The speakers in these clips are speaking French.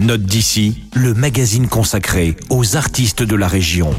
Note d'ici, le magazine consacré aux artistes de la région.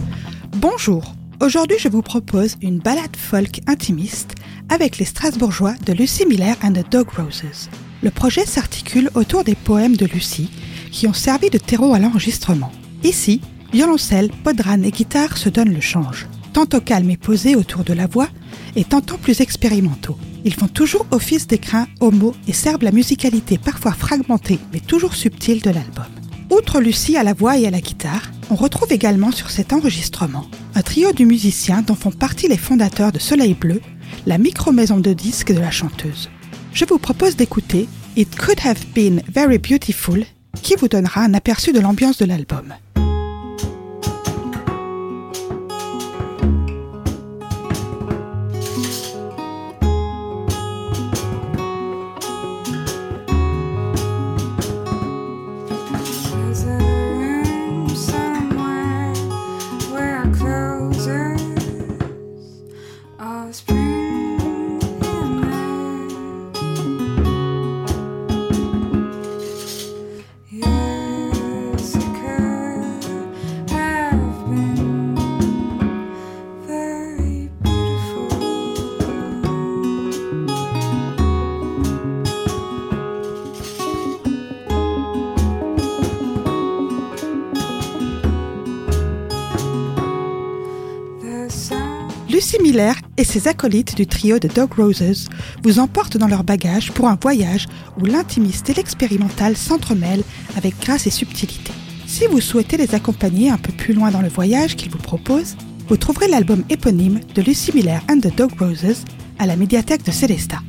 Bonjour, aujourd'hui je vous propose une balade folk intimiste avec les Strasbourgeois de Lucy Miller and the Dog Roses. Le projet s'articule autour des poèmes de Lucy qui ont servi de terreau à l'enregistrement. Ici, violoncelle, podran et guitare se donnent le change, tantôt calme et posé autour de la voix et tantôt plus expérimentaux. Ils font toujours office d'écrin homo et servent la musicalité parfois fragmentée mais toujours subtile de l'album. Outre Lucie à la voix et à la guitare, on retrouve également sur cet enregistrement un trio de musiciens dont font partie les fondateurs de Soleil Bleu, la micro-maison de disques de la chanteuse. Je vous propose d'écouter It Could Have Been Very Beautiful qui vous donnera un aperçu de l'ambiance de l'album. pleasure. Lucy Miller et ses acolytes du trio de Dog Roses vous emportent dans leur bagage pour un voyage où l'intimiste et l'expérimental s'entremêlent avec grâce et subtilité. Si vous souhaitez les accompagner un peu plus loin dans le voyage qu'ils vous proposent, vous trouverez l'album éponyme de Lucy Miller and the Dog Roses à la médiathèque de Célestat.